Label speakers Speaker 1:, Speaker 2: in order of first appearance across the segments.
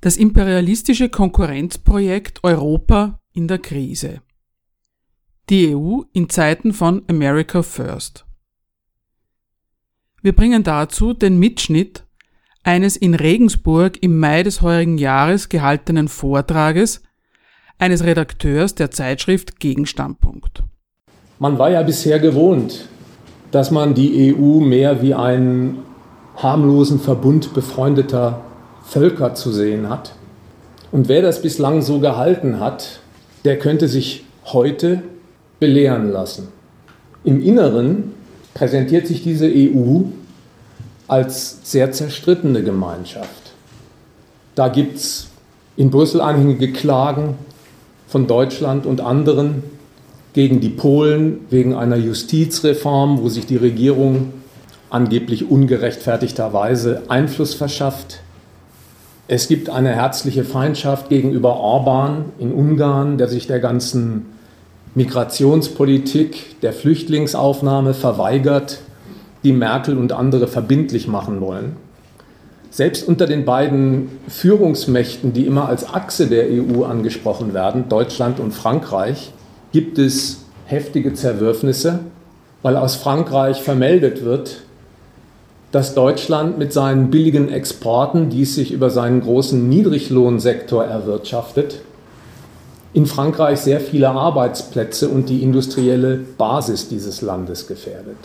Speaker 1: Das imperialistische Konkurrenzprojekt Europa in der Krise. Die EU in Zeiten von America First. Wir bringen dazu den Mitschnitt eines in Regensburg im Mai des heurigen Jahres gehaltenen Vortrages eines Redakteurs der Zeitschrift Gegenstandpunkt.
Speaker 2: Man war ja bisher gewohnt, dass man die EU mehr wie einen harmlosen Verbund befreundeter Völker zu sehen hat. Und wer das bislang so gehalten hat, der könnte sich heute belehren lassen. Im Inneren präsentiert sich diese EU als sehr zerstrittene Gemeinschaft. Da gibt es in Brüssel anhängige Klagen von Deutschland und anderen gegen die Polen wegen einer Justizreform, wo sich die Regierung angeblich ungerechtfertigterweise Einfluss verschafft. Es gibt eine herzliche Feindschaft gegenüber Orban in Ungarn, der sich der ganzen Migrationspolitik, der Flüchtlingsaufnahme verweigert, die Merkel und andere verbindlich machen wollen. Selbst unter den beiden Führungsmächten, die immer als Achse der EU angesprochen werden, Deutschland und Frankreich, gibt es heftige Zerwürfnisse, weil aus Frankreich vermeldet wird, dass Deutschland mit seinen billigen Exporten, die es sich über seinen großen Niedriglohnsektor erwirtschaftet, in Frankreich sehr viele Arbeitsplätze und die industrielle Basis dieses Landes gefährdet.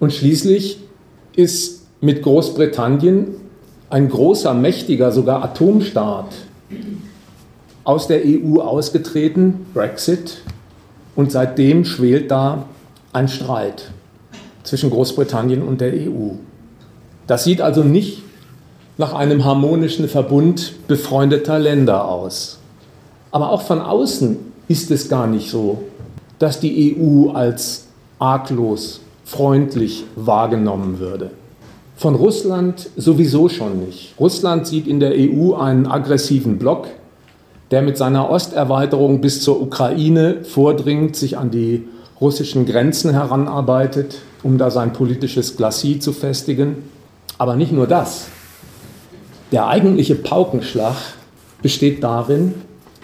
Speaker 2: Und schließlich ist mit Großbritannien ein großer, mächtiger, sogar Atomstaat aus der EU ausgetreten, Brexit, und seitdem schwelt da ein Streit zwischen Großbritannien und der EU. Das sieht also nicht nach einem harmonischen Verbund befreundeter Länder aus. Aber auch von außen ist es gar nicht so, dass die EU als arglos, freundlich wahrgenommen würde. Von Russland sowieso schon nicht. Russland sieht in der EU einen aggressiven Block, der mit seiner Osterweiterung bis zur Ukraine vordringt, sich an die russischen Grenzen heranarbeitet, um da sein politisches Glacis zu festigen. Aber nicht nur das. Der eigentliche Paukenschlag besteht darin,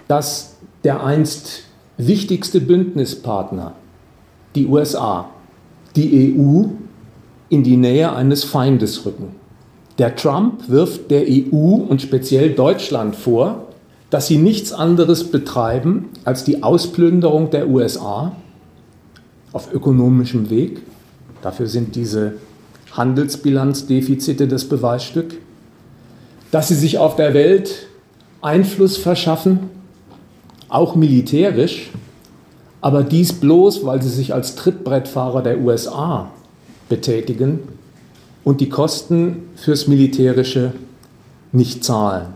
Speaker 2: dass der einst wichtigste Bündnispartner, die USA, die EU in die Nähe eines Feindes rücken. Der Trump wirft der EU und speziell Deutschland vor, dass sie nichts anderes betreiben als die Ausplünderung der USA auf ökonomischem Weg. Dafür sind diese Handelsbilanzdefizite das Beweisstück, dass sie sich auf der Welt Einfluss verschaffen, auch militärisch, aber dies bloß, weil sie sich als Trittbrettfahrer der USA betätigen und die Kosten fürs Militärische nicht zahlen.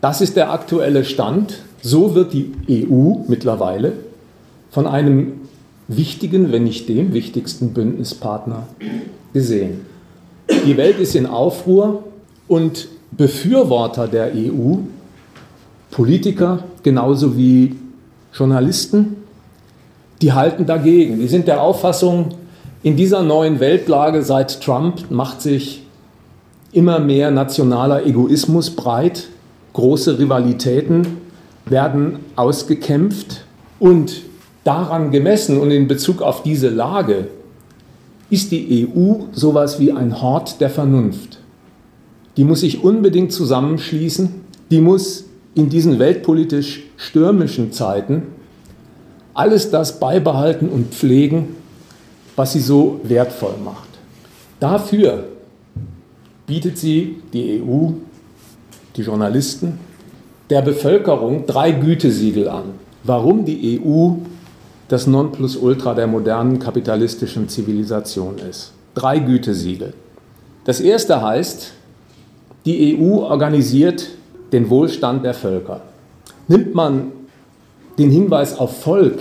Speaker 2: Das ist der aktuelle Stand. So wird die EU mittlerweile von einem wichtigen, wenn nicht dem wichtigsten Bündnispartner gesehen. Die Welt ist in Aufruhr und Befürworter der EU, Politiker genauso wie Journalisten, die halten dagegen. Die sind der Auffassung, in dieser neuen Weltlage seit Trump macht sich immer mehr nationaler Egoismus breit, große Rivalitäten werden ausgekämpft und daran gemessen und in Bezug auf diese Lage ist die EU sowas wie ein Hort der Vernunft. Die muss sich unbedingt zusammenschließen, die muss in diesen weltpolitisch stürmischen Zeiten alles das beibehalten und pflegen, was sie so wertvoll macht. Dafür bietet sie die EU, die Journalisten, der Bevölkerung drei Gütesiegel an. Warum die EU das Nonplusultra der modernen kapitalistischen Zivilisation ist. Drei Gütesiegel. Das erste heißt, die EU organisiert den Wohlstand der Völker. nimmt man den Hinweis auf Volk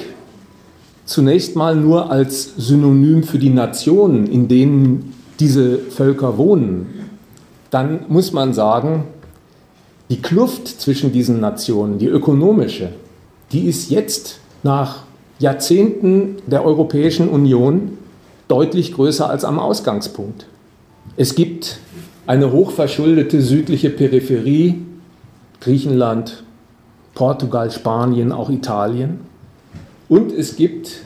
Speaker 2: zunächst mal nur als Synonym für die Nationen, in denen diese Völker wohnen, dann muss man sagen, die Kluft zwischen diesen Nationen, die ökonomische, die ist jetzt nach Jahrzehnten der Europäischen Union deutlich größer als am Ausgangspunkt. Es gibt eine hochverschuldete südliche Peripherie, Griechenland, Portugal, Spanien, auch Italien. Und es gibt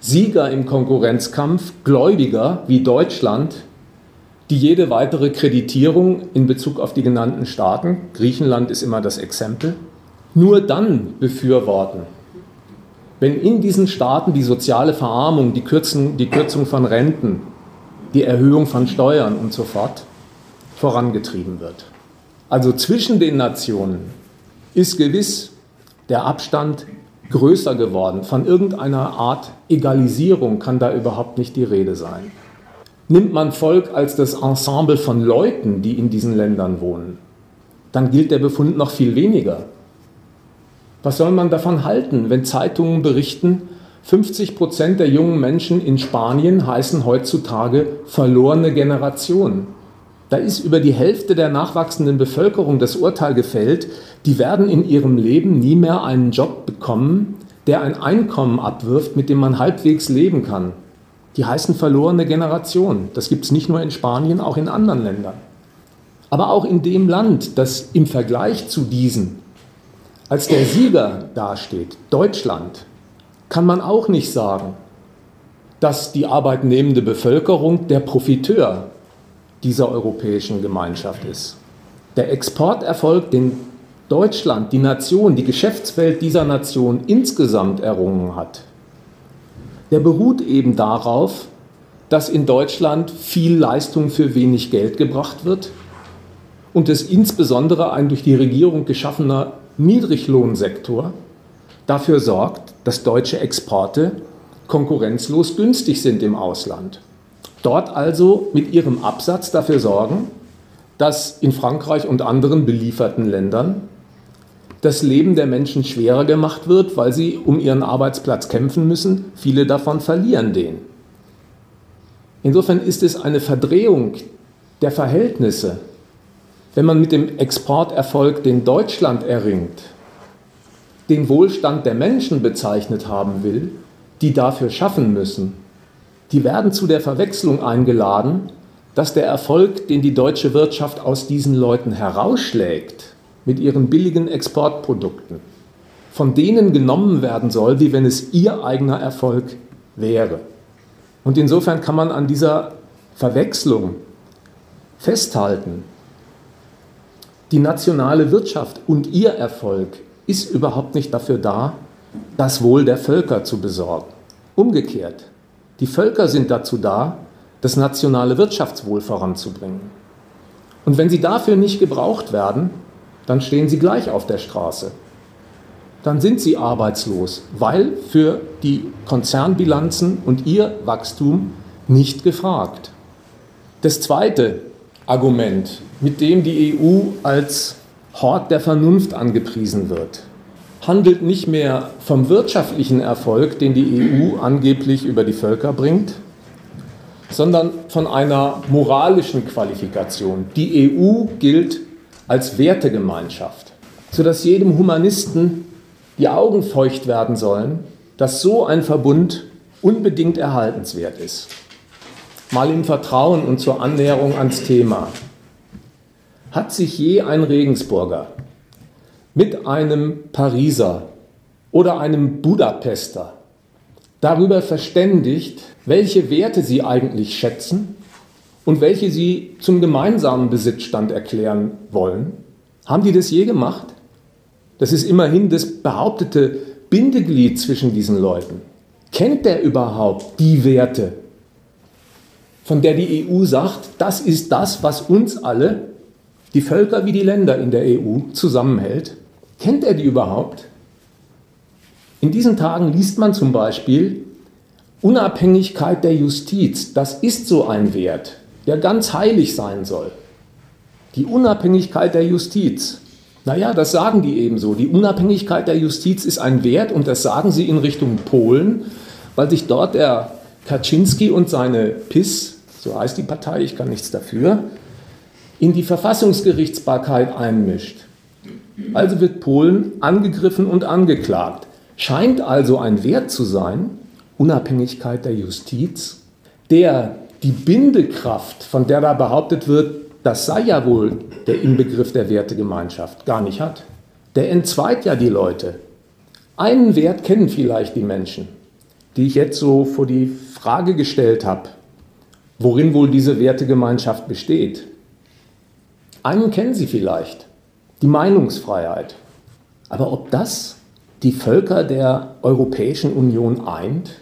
Speaker 2: Sieger im Konkurrenzkampf, Gläubiger wie Deutschland, die jede weitere Kreditierung in Bezug auf die genannten Staaten, Griechenland ist immer das Exempel, nur dann befürworten, wenn in diesen Staaten die soziale Verarmung, die, Kürzen, die Kürzung von Renten, die Erhöhung von Steuern und so fort vorangetrieben wird. Also zwischen den Nationen ist gewiss der Abstand größer geworden. Von irgendeiner Art Egalisierung kann da überhaupt nicht die Rede sein. Nimmt man Volk als das Ensemble von Leuten, die in diesen Ländern wohnen, dann gilt der Befund noch viel weniger. Was soll man davon halten, wenn Zeitungen berichten, 50 Prozent der jungen Menschen in Spanien heißen heutzutage verlorene Generation? Da ist über die Hälfte der nachwachsenden Bevölkerung das Urteil gefällt, die werden in ihrem Leben nie mehr einen Job bekommen, der ein Einkommen abwirft, mit dem man halbwegs leben kann. Die heißen verlorene Generation. Das gibt es nicht nur in Spanien, auch in anderen Ländern. Aber auch in dem Land, das im Vergleich zu diesen als der Sieger dasteht, Deutschland, kann man auch nicht sagen, dass die arbeitnehmende Bevölkerung der Profiteur dieser europäischen Gemeinschaft ist. Der Exporterfolg, den Deutschland, die Nation, die Geschäftswelt dieser Nation insgesamt errungen hat, der beruht eben darauf, dass in Deutschland viel Leistung für wenig Geld gebracht wird und es insbesondere ein durch die Regierung geschaffener Niedriglohnsektor dafür sorgt, dass deutsche Exporte konkurrenzlos günstig sind im Ausland. Dort also mit ihrem Absatz dafür sorgen, dass in Frankreich und anderen belieferten Ländern das Leben der Menschen schwerer gemacht wird, weil sie um ihren Arbeitsplatz kämpfen müssen. Viele davon verlieren den. Insofern ist es eine Verdrehung der Verhältnisse, wenn man mit dem Exporterfolg, den Deutschland erringt, den Wohlstand der Menschen bezeichnet haben will, die dafür schaffen müssen, die werden zu der Verwechslung eingeladen, dass der Erfolg, den die deutsche Wirtschaft aus diesen Leuten herausschlägt, mit ihren billigen Exportprodukten, von denen genommen werden soll, wie wenn es ihr eigener Erfolg wäre. Und insofern kann man an dieser Verwechslung festhalten, die nationale Wirtschaft und ihr Erfolg ist überhaupt nicht dafür da, das Wohl der Völker zu besorgen. Umgekehrt, die Völker sind dazu da, das nationale Wirtschaftswohl voranzubringen. Und wenn sie dafür nicht gebraucht werden, dann stehen sie gleich auf der Straße. Dann sind sie arbeitslos, weil für die Konzernbilanzen und ihr Wachstum nicht gefragt. Das zweite Argument, mit dem die EU als Hort der Vernunft angepriesen wird, handelt nicht mehr vom wirtschaftlichen Erfolg, den die EU angeblich über die Völker bringt, sondern von einer moralischen Qualifikation. Die EU gilt als Wertegemeinschaft, sodass jedem Humanisten die Augen feucht werden sollen, dass so ein Verbund unbedingt erhaltenswert ist. Mal im Vertrauen und zur Annäherung ans Thema. Hat sich je ein Regensburger mit einem Pariser oder einem Budapester darüber verständigt, welche Werte sie eigentlich schätzen und welche sie zum gemeinsamen Besitzstand erklären wollen? Haben die das je gemacht? Das ist immerhin das behauptete Bindeglied zwischen diesen Leuten. Kennt der überhaupt die Werte, von der die EU sagt, das ist das, was uns alle, die Völker wie die Länder in der EU, zusammenhält? Kennt er die überhaupt? In diesen Tagen liest man zum Beispiel Unabhängigkeit der Justiz. Das ist so ein Wert, der ganz heilig sein soll. Die Unabhängigkeit der Justiz. Naja, das sagen die ebenso. Die Unabhängigkeit der Justiz ist ein Wert und das sagen sie in Richtung Polen, weil sich dort der Kaczynski und seine PIS, so heißt die Partei, ich kann nichts dafür, in die Verfassungsgerichtsbarkeit einmischt. Also wird Polen angegriffen und angeklagt. Scheint also ein Wert zu sein, Unabhängigkeit der Justiz, der die Bindekraft, von der da behauptet wird, das sei ja wohl der Inbegriff der Wertegemeinschaft, gar nicht hat. Der entzweit ja die Leute. Einen Wert kennen vielleicht die Menschen, die ich jetzt so vor die Frage gestellt habe, worin wohl diese Wertegemeinschaft besteht. Einen kennen sie vielleicht, die Meinungsfreiheit. Aber ob das die Völker der Europäischen Union eint,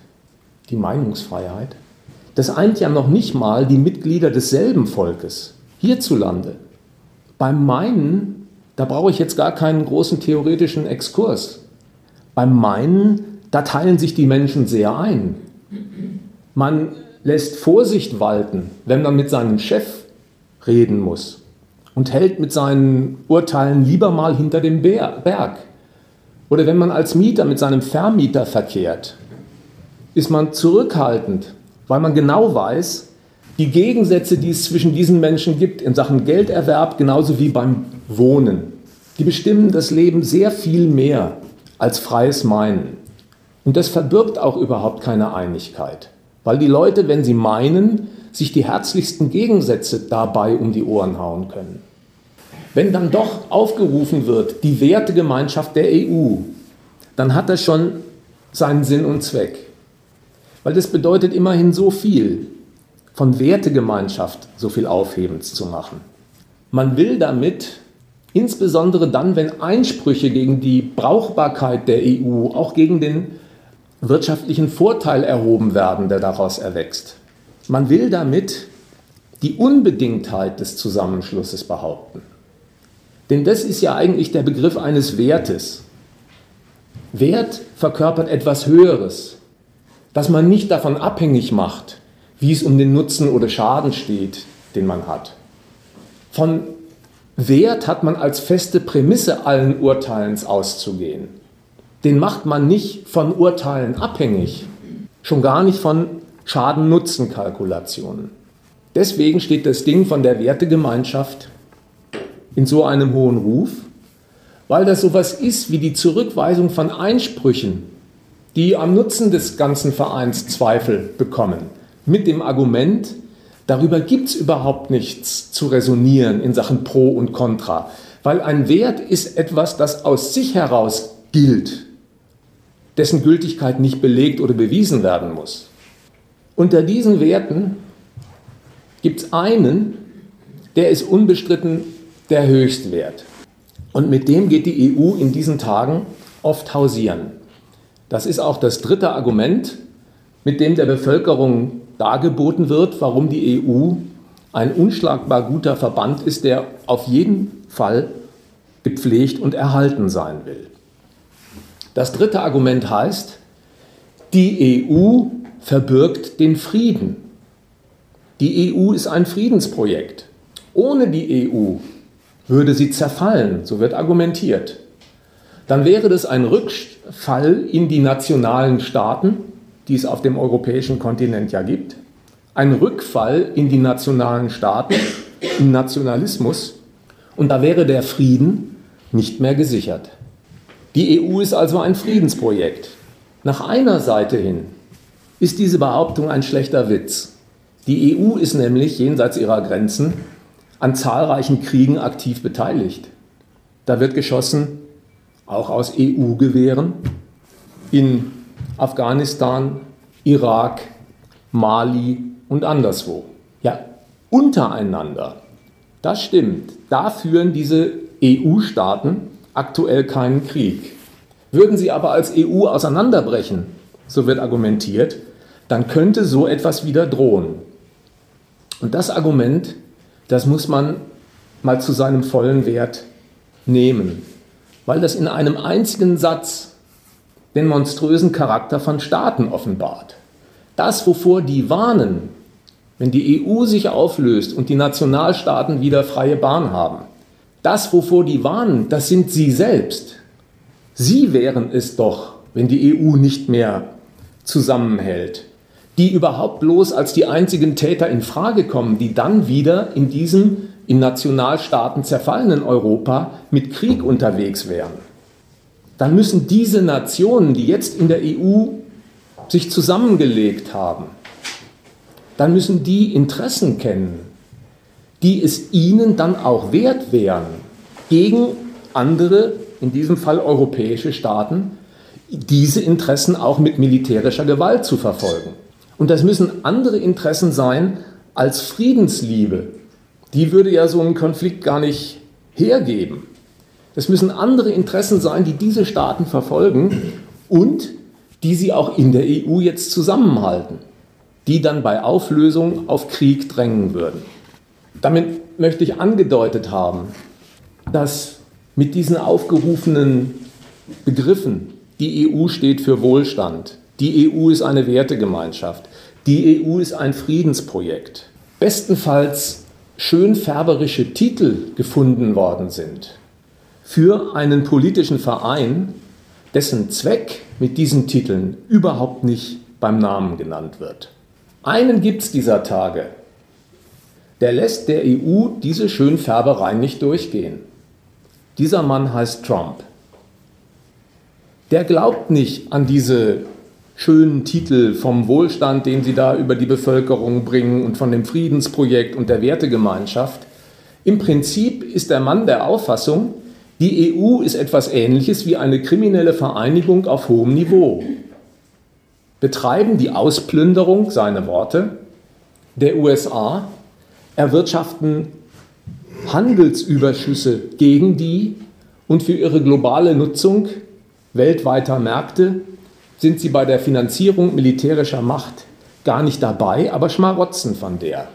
Speaker 2: die Meinungsfreiheit, das eint ja noch nicht mal die Mitglieder desselben Volkes hierzulande. Beim Meinen, da brauche ich jetzt gar keinen großen theoretischen Exkurs. Beim Meinen, da teilen sich die Menschen sehr ein. Man lässt Vorsicht walten, wenn man mit seinem Chef reden muss und hält mit seinen Urteilen lieber mal hinter dem Berg. Oder wenn man als Mieter mit seinem Vermieter verkehrt, ist man zurückhaltend, weil man genau weiß, die Gegensätze, die es zwischen diesen Menschen gibt in Sachen Gelderwerb, genauso wie beim Wohnen, die bestimmen das Leben sehr viel mehr als freies Meinen. Und das verbirgt auch überhaupt keine Einigkeit, weil die Leute, wenn sie meinen, sich die herzlichsten Gegensätze dabei um die Ohren hauen können. Wenn dann doch aufgerufen wird, die Wertegemeinschaft der EU, dann hat das schon seinen Sinn und Zweck. Weil das bedeutet immerhin so viel von Wertegemeinschaft so viel Aufhebens zu machen. Man will damit, insbesondere dann, wenn Einsprüche gegen die Brauchbarkeit der EU, auch gegen den wirtschaftlichen Vorteil erhoben werden, der daraus erwächst. Man will damit die Unbedingtheit des Zusammenschlusses behaupten. Denn das ist ja eigentlich der Begriff eines Wertes. Wert verkörpert etwas Höheres, das man nicht davon abhängig macht, wie es um den Nutzen oder Schaden steht, den man hat. Von Wert hat man als feste Prämisse allen Urteilens auszugehen. Den macht man nicht von Urteilen abhängig, schon gar nicht von Schaden-Nutzen-Kalkulationen. Deswegen steht das Ding von der Wertegemeinschaft in so einem hohen Ruf, weil das sowas ist wie die Zurückweisung von Einsprüchen, die am Nutzen des ganzen Vereins Zweifel bekommen mit dem Argument, darüber gibt es überhaupt nichts zu resonieren in Sachen Pro und Contra, weil ein Wert ist etwas, das aus sich heraus gilt, dessen Gültigkeit nicht belegt oder bewiesen werden muss. Unter diesen Werten gibt es einen, der ist unbestritten der Höchstwert. Und mit dem geht die EU in diesen Tagen oft hausieren. Das ist auch das dritte Argument, mit dem der Bevölkerung dargeboten wird, warum die EU ein unschlagbar guter Verband ist, der auf jeden Fall gepflegt und erhalten sein will. Das dritte Argument heißt, die EU verbirgt den Frieden. Die EU ist ein Friedensprojekt. Ohne die EU würde sie zerfallen, so wird argumentiert. Dann wäre das ein Rückfall in die nationalen Staaten, die es auf dem europäischen Kontinent ja gibt, ein Rückfall in die nationalen Staaten, im Nationalismus, und da wäre der Frieden nicht mehr gesichert. Die EU ist also ein Friedensprojekt. Nach einer Seite hin ist diese Behauptung ein schlechter Witz. Die EU ist nämlich jenseits ihrer Grenzen an zahlreichen Kriegen aktiv beteiligt. Da wird geschossen, auch aus EU-Gewehren, in Afghanistan, Irak, Mali und anderswo. Ja, untereinander. Das stimmt. Da führen diese EU-Staaten aktuell keinen Krieg. Würden sie aber als EU auseinanderbrechen, so wird argumentiert, dann könnte so etwas wieder drohen. Und das Argument, das muss man mal zu seinem vollen Wert nehmen, weil das in einem einzigen Satz den monströsen Charakter von Staaten offenbart. Das, wovor die warnen, wenn die EU sich auflöst und die Nationalstaaten wieder freie Bahn haben, Das, wovor die warnen, das sind sie selbst. Sie wären es doch, wenn die EU nicht mehr zusammenhält, die überhaupt bloß als die einzigen Täter in Frage kommen, die dann wieder in diesem in Nationalstaaten zerfallenen Europa mit Krieg unterwegs wären. Dann müssen diese Nationen, die jetzt in der EU sich zusammengelegt haben, dann müssen die Interessen kennen, die es ihnen dann auch wert wären, gegen andere, in diesem Fall europäische Staaten, diese Interessen auch mit militärischer Gewalt zu verfolgen. Und das müssen andere Interessen sein als Friedensliebe. Die würde ja so einen Konflikt gar nicht hergeben. Es müssen andere Interessen sein, die diese Staaten verfolgen und die sie auch in der EU jetzt zusammenhalten, die dann bei Auflösung auf Krieg drängen würden. Damit möchte ich angedeutet haben, dass mit diesen aufgerufenen Begriffen, die EU steht für Wohlstand, die EU ist eine Wertegemeinschaft, die EU ist ein Friedensprojekt, bestenfalls schönfärberische Titel gefunden worden sind für einen politischen Verein, dessen Zweck mit diesen Titeln überhaupt nicht beim Namen genannt wird. Einen gibt es dieser Tage, der lässt der EU diese Schönfärberei nicht durchgehen. Dieser Mann heißt Trump. Der glaubt nicht an diese schönen Titel vom Wohlstand, den sie da über die Bevölkerung bringen und von dem Friedensprojekt und der Wertegemeinschaft. Im Prinzip ist der Mann der Auffassung, die EU ist etwas Ähnliches wie eine kriminelle Vereinigung auf hohem Niveau. Betreiben die Ausplünderung, seine Worte, der USA erwirtschaften Handelsüberschüsse gegen die und für ihre globale Nutzung weltweiter Märkte sind sie bei der Finanzierung militärischer Macht gar nicht dabei, aber schmarotzen von der.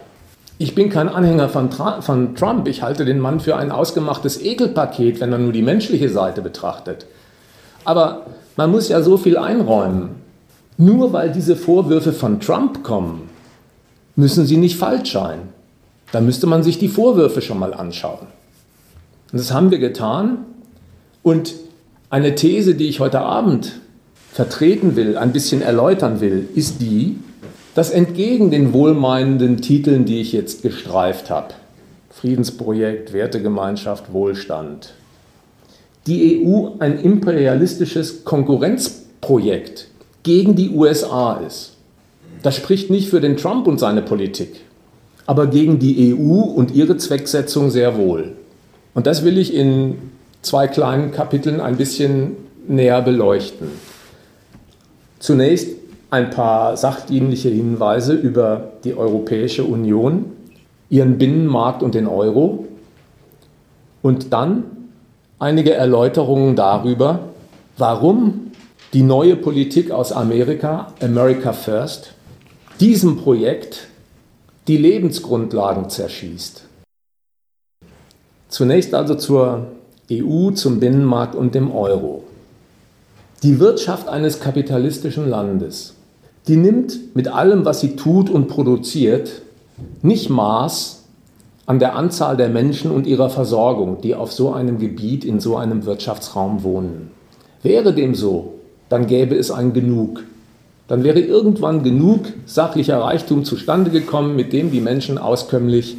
Speaker 2: Ich bin kein Anhänger von, von, Trump. Ich halte den Mann für ein ausgemachtes Ekelpaket, wenn er nur die menschliche Seite betrachtet. Aber man muss ja so viel einräumen. Nur weil diese Vorwürfe von Trump kommen, müssen sie nicht falsch sein. Da müsste man sich die Vorwürfe schon mal anschauen. Und das haben wir getan. Und eine These, die ich heute Abend vertreten will, ein bisschen erläutern will, ist die, dass entgegen den wohlmeinenden Titeln, die ich jetzt gestreift habe, Friedensprojekt, Wertegemeinschaft, Wohlstand, die EU ein imperialistisches Konkurrenzprojekt gegen die USA ist. Das spricht nicht für den Trump und seine Politik aber gegen die EU und ihre Zwecksetzung sehr wohl. Und das will ich in zwei kleinen Kapiteln ein bisschen näher beleuchten. Zunächst ein paar sachdienliche Hinweise über die Europäische Union, ihren Binnenmarkt und den Euro und dann einige Erläuterungen darüber, warum die neue Politik aus Amerika, America First, diesem Projekt die Lebensgrundlagen zerschießt. Zunächst also zur EU, zum Binnenmarkt und dem Euro. Die Wirtschaft eines kapitalistischen Landes, die nimmt mit allem, was sie tut und produziert, nicht Maß an der Anzahl der Menschen und ihrer Versorgung, die auf so einem Gebiet, in so einem Wirtschaftsraum wohnen. Wäre dem so, dann gäbe es ein Genug dann wäre irgendwann genug sachlicher Reichtum zustande gekommen, mit dem die Menschen auskömmlich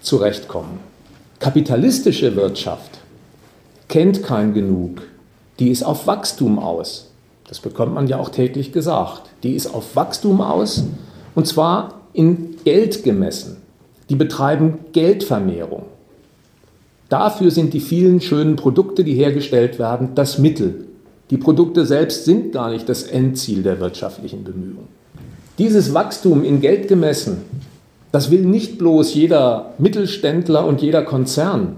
Speaker 2: zurechtkommen. Kapitalistische Wirtschaft kennt kein Genug. Die ist auf Wachstum aus. Das bekommt man ja auch täglich gesagt. Die ist auf Wachstum aus und zwar in Geld gemessen. Die betreiben Geldvermehrung. Dafür sind die vielen schönen Produkte, die hergestellt werden, das Mittel. Die Produkte selbst sind gar nicht das Endziel der wirtschaftlichen Bemühungen. Dieses Wachstum in Geld gemessen, das will nicht bloß jeder Mittelständler und jeder Konzern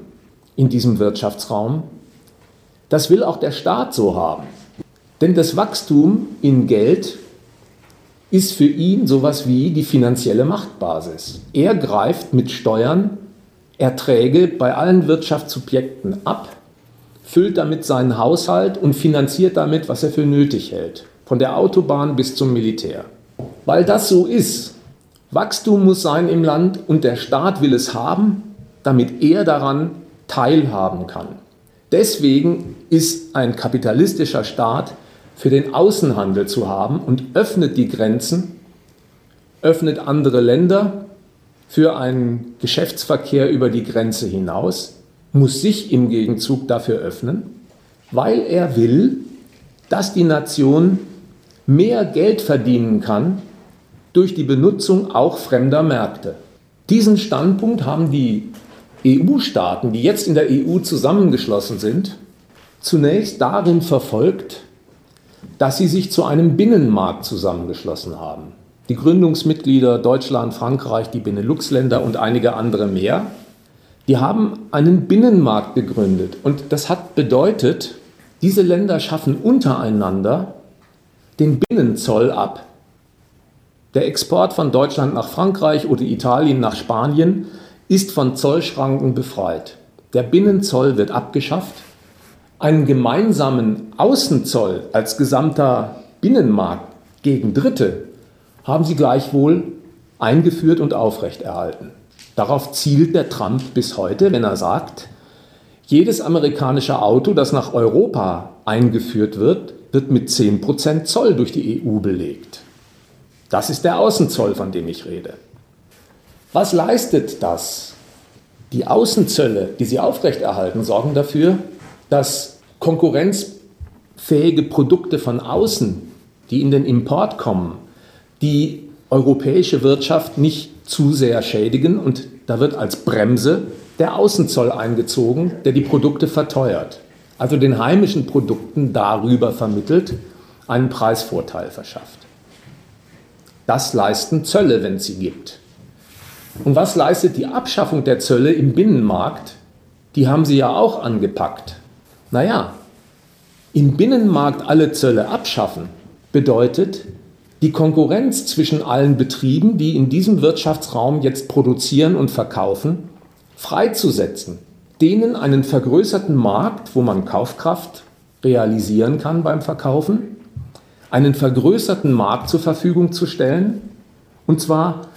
Speaker 2: in diesem Wirtschaftsraum, das will auch der Staat so haben. Denn das Wachstum in Geld ist für ihn sowas wie die finanzielle Machtbasis. Er greift mit Steuern Erträge bei allen Wirtschaftssubjekten ab füllt damit seinen Haushalt und finanziert damit, was er für nötig hält. Von der Autobahn bis zum Militär. Weil das so ist. Wachstum muss sein im Land und der Staat will es haben, damit er daran teilhaben kann. Deswegen ist ein kapitalistischer Staat für den Außenhandel zu haben und öffnet die Grenzen, öffnet andere Länder für einen Geschäftsverkehr über die Grenze hinaus, muss sich im Gegenzug dafür öffnen, weil er will, dass die Nation mehr Geld verdienen kann durch die Benutzung auch fremder Märkte. Diesen Standpunkt haben die EU-Staaten, die jetzt in der EU zusammengeschlossen sind, zunächst darin verfolgt, dass sie sich zu einem Binnenmarkt zusammengeschlossen haben. Die Gründungsmitglieder Deutschland, Frankreich, die Benelux-Länder und einige andere mehr, die haben einen Binnenmarkt gegründet. Und das hat bedeutet, diese Länder schaffen untereinander den Binnenzoll ab. Der Export von Deutschland nach Frankreich oder Italien nach Spanien ist von Zollschranken befreit. Der Binnenzoll wird abgeschafft. Einen gemeinsamen Außenzoll als gesamter Binnenmarkt gegen Dritte haben sie gleichwohl eingeführt und aufrechterhalten. Darauf zielt der Trump bis heute, wenn er sagt, jedes amerikanische Auto, das nach Europa eingeführt wird, wird mit 10% Zoll durch die EU belegt. Das ist der Außenzoll, von dem ich rede. Was leistet das? Die Außenzölle, die sie aufrechterhalten, sorgen dafür, dass konkurrenzfähige Produkte von außen, die in den Import kommen, die europäische Wirtschaft nicht zu sehr schädigen und da wird als Bremse der Außenzoll eingezogen, der die Produkte verteuert. Also den heimischen Produkten darüber vermittelt, einen Preisvorteil verschafft. Das leisten Zölle, wenn es sie gibt. Und was leistet die Abschaffung der Zölle im Binnenmarkt? Die haben sie ja auch angepackt. Naja, im Binnenmarkt alle Zölle abschaffen bedeutet, die Konkurrenz zwischen allen Betrieben, die in diesem Wirtschaftsraum jetzt produzieren und verkaufen, freizusetzen, denen einen vergrößerten Markt, wo man Kaufkraft realisieren kann beim Verkaufen, einen vergrößerten Markt zur Verfügung zu stellen, und zwar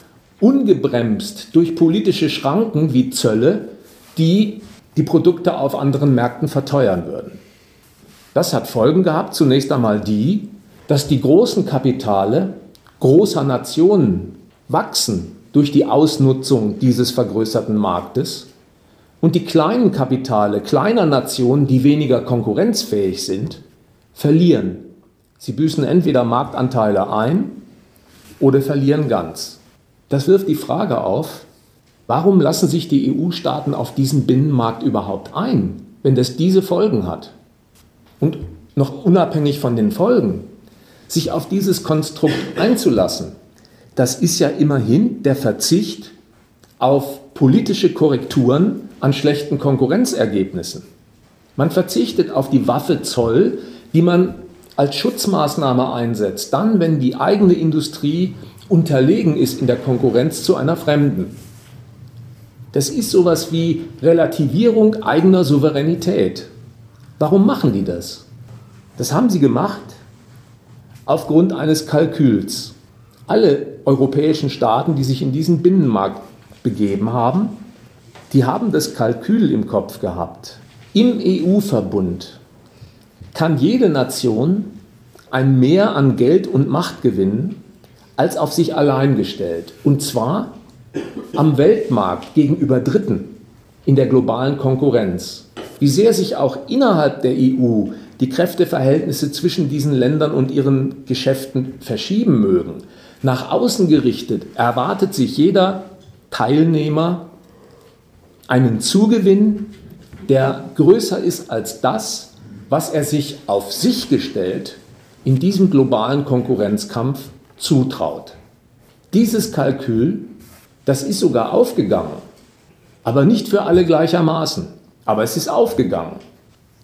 Speaker 2: ungebremst durch politische Schranken wie Zölle, die die Produkte auf anderen Märkten verteuern würden. Das hat Folgen gehabt, zunächst einmal die, dass die großen Kapitale großer Nationen wachsen durch die Ausnutzung dieses vergrößerten Marktes und die kleinen Kapitale kleiner Nationen, die weniger konkurrenzfähig sind, verlieren Sie büßen entweder Marktanteile ein oder verlieren ganz. Das wirft die Frage auf, warum lassen sich die EU-Staaten auf diesen Binnenmarkt überhaupt ein, wenn das diese Folgen hat? Und noch unabhängig von den Folgen, sich auf dieses Konstrukt einzulassen, das ist ja immerhin der Verzicht auf politische Korrekturen an schlechten Konkurrenzergebnissen. Man verzichtet auf die Waffe Zoll, die man als Schutzmaßnahme einsetzt, dann, wenn die eigene Industrie unterlegen ist in der Konkurrenz zu einer fremden. Das ist sowas wie Relativierung eigener Souveränität. Warum machen die das? Das haben sie gemacht aufgrund eines Kalküls. Alle europäischen Staaten, die sich in diesen Binnenmarkt begeben haben, die haben das Kalkül im Kopf gehabt. Im EU-Verbund kann jede Nation ein Mehr an Geld und Macht gewinnen, als auf sich allein gestellt. Und zwar am Weltmarkt gegenüber Dritten in der globalen Konkurrenz. Wie sehr sich auch innerhalb der EU die Kräfteverhältnisse zwischen diesen Ländern und ihren Geschäften verschieben mögen. Nach außen gerichtet erwartet sich jeder Teilnehmer einen Zugewinn, der größer ist als das, was er sich auf sich gestellt in diesem globalen Konkurrenzkampf zutraut. Dieses Kalkül, das ist sogar aufgegangen, aber nicht für alle gleichermaßen. Aber es ist aufgegangen.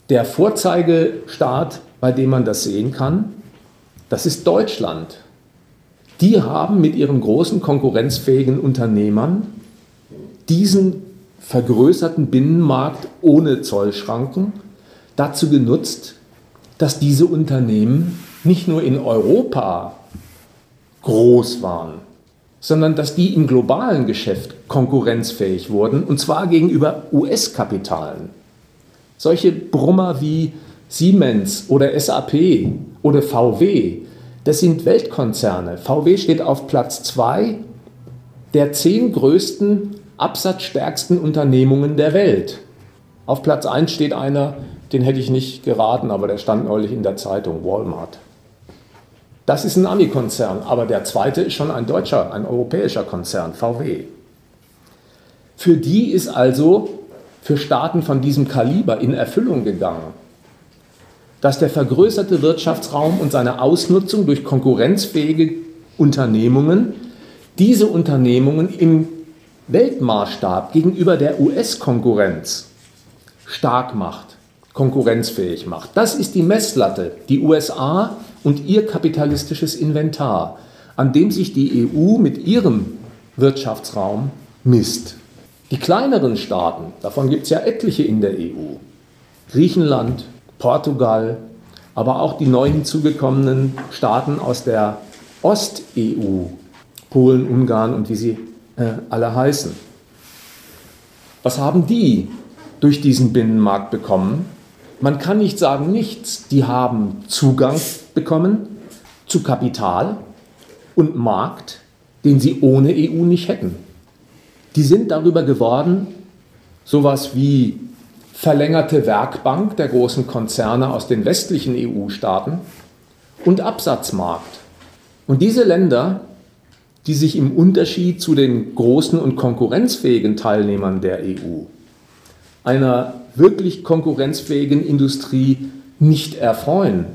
Speaker 2: Der Vorzeigestaat, bei dem man das sehen kann, das ist Deutschland. Die haben mit ihren großen konkurrenzfähigen Unternehmern diesen vergrößerten Binnenmarkt ohne Zollschranken dazu genutzt, dass diese Unternehmen nicht nur in Europa groß waren, sondern dass die im globalen Geschäft konkurrenzfähig wurden, und zwar gegenüber US-Kapitalen. Solche Brummer wie Siemens oder SAP oder VW, das sind Weltkonzerne. VW steht auf Platz zwei der zehn größten, absatzstärksten Unternehmungen der Welt. Auf Platz 1 steht einer, den hätte ich nicht geraten, aber der stand neulich in der Zeitung, Walmart. Das ist ein Ami-Konzern, aber der zweite ist schon ein deutscher, ein europäischer Konzern, VW. Für die ist also für Staaten von diesem Kaliber in Erfüllung gegangen, dass der vergrößerte Wirtschaftsraum und seine Ausnutzung durch konkurrenzfähige Unternehmungen diese Unternehmungen im Weltmaßstab gegenüber der US-Konkurrenz stark macht, konkurrenzfähig macht. Das ist die Messlatte, die USA und ihr kapitalistisches Inventar, an dem sich die EU mit ihrem Wirtschaftsraum misst. Die kleineren Staaten, davon gibt es ja etliche in der EU, Griechenland, Portugal, aber auch die neu hinzugekommenen Staaten aus der Ost-EU, Polen, Ungarn und wie sie äh, alle heißen. Was haben die durch diesen Binnenmarkt bekommen? Man kann nicht sagen nichts. Die haben Zugang bekommen zu Kapital und Markt, den sie ohne EU nicht hätten. Die sind darüber geworden, sowas wie verlängerte Werkbank der großen Konzerne aus den westlichen EU-Staaten und Absatzmarkt. Und diese Länder, die sich im Unterschied zu den großen und konkurrenzfähigen Teilnehmern der EU einer wirklich konkurrenzfähigen Industrie nicht erfreuen.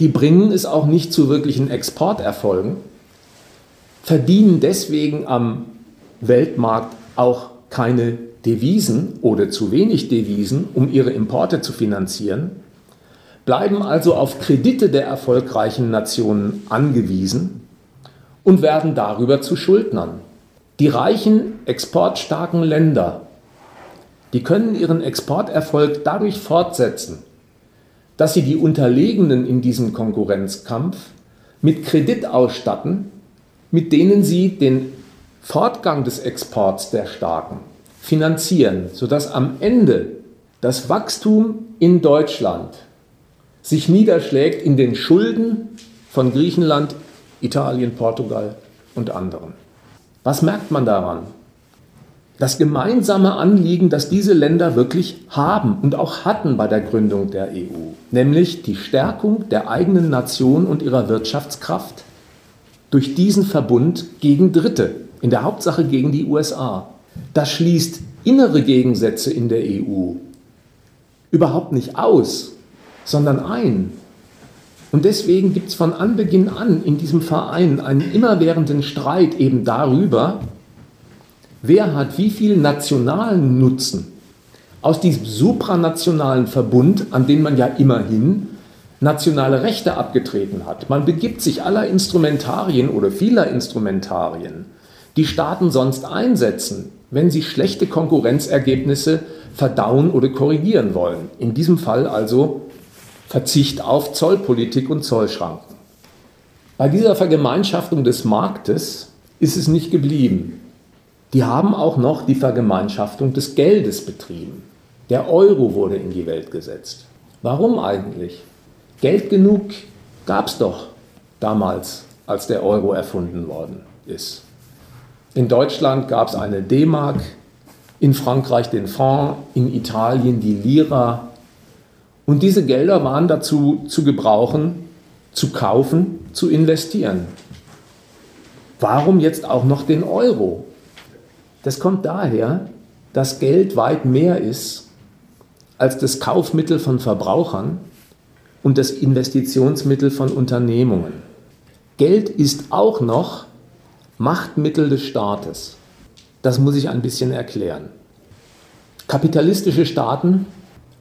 Speaker 2: Die bringen es auch nicht zu wirklichen Exporterfolgen, verdienen deswegen am Weltmarkt auch keine Devisen oder zu wenig Devisen, um ihre Importe zu finanzieren, bleiben also auf Kredite der erfolgreichen Nationen angewiesen und werden darüber zu Schuldnern. Die reichen, exportstarken Länder die können ihren Exporterfolg dadurch fortsetzen, dass sie die Unterlegenen in diesem Konkurrenzkampf mit Kredit ausstatten, mit denen sie den Fortgang des Exports der Starken finanzieren, sodass am Ende das Wachstum in Deutschland sich niederschlägt in den Schulden von Griechenland, Italien, Portugal und anderen. Was merkt man daran? das gemeinsame Anliegen, das diese Länder wirklich haben und auch hatten bei der Gründung der EU, nämlich die Stärkung der eigenen Nation und ihrer Wirtschaftskraft durch diesen Verbund gegen Dritte, in der Hauptsache gegen die USA. Das schließt innere Gegensätze in der EU überhaupt nicht aus, sondern ein. Und deswegen gibt es von Anbeginn an in diesem Verein einen immerwährenden Streit eben darüber, wer hat wie viel nationalen Nutzen aus diesem supranationalen Verbund, an den man ja immerhin nationale Rechte abgetreten hat. Man begibt sich aller Instrumentarien oder vieler Instrumentarien, die Staaten sonst einsetzen, wenn sie schlechte Konkurrenzergebnisse verdauen oder korrigieren wollen. In diesem Fall also Verzicht auf Zollpolitik und Zollschranken. Bei dieser Vergemeinschaftung des Marktes ist es nicht geblieben die haben auch noch die Vergemeinschaftung des Geldes betrieben. Der Euro wurde in die Welt gesetzt. Warum eigentlich? Geld genug gab es doch damals, als der Euro erfunden worden ist. In Deutschland gab es eine D-Mark, in Frankreich den Franc, in Italien die Lira. Und diese Gelder waren dazu zu gebrauchen, zu kaufen, zu investieren. Warum jetzt auch noch den Euro? Das kommt daher, dass Geld weit mehr ist als das Kaufmittel von Verbrauchern und das Investitionsmittel von Unternehmungen. Geld ist auch noch Machtmittel des Staates. Das muss ich ein bisschen erklären. Kapitalistische Staaten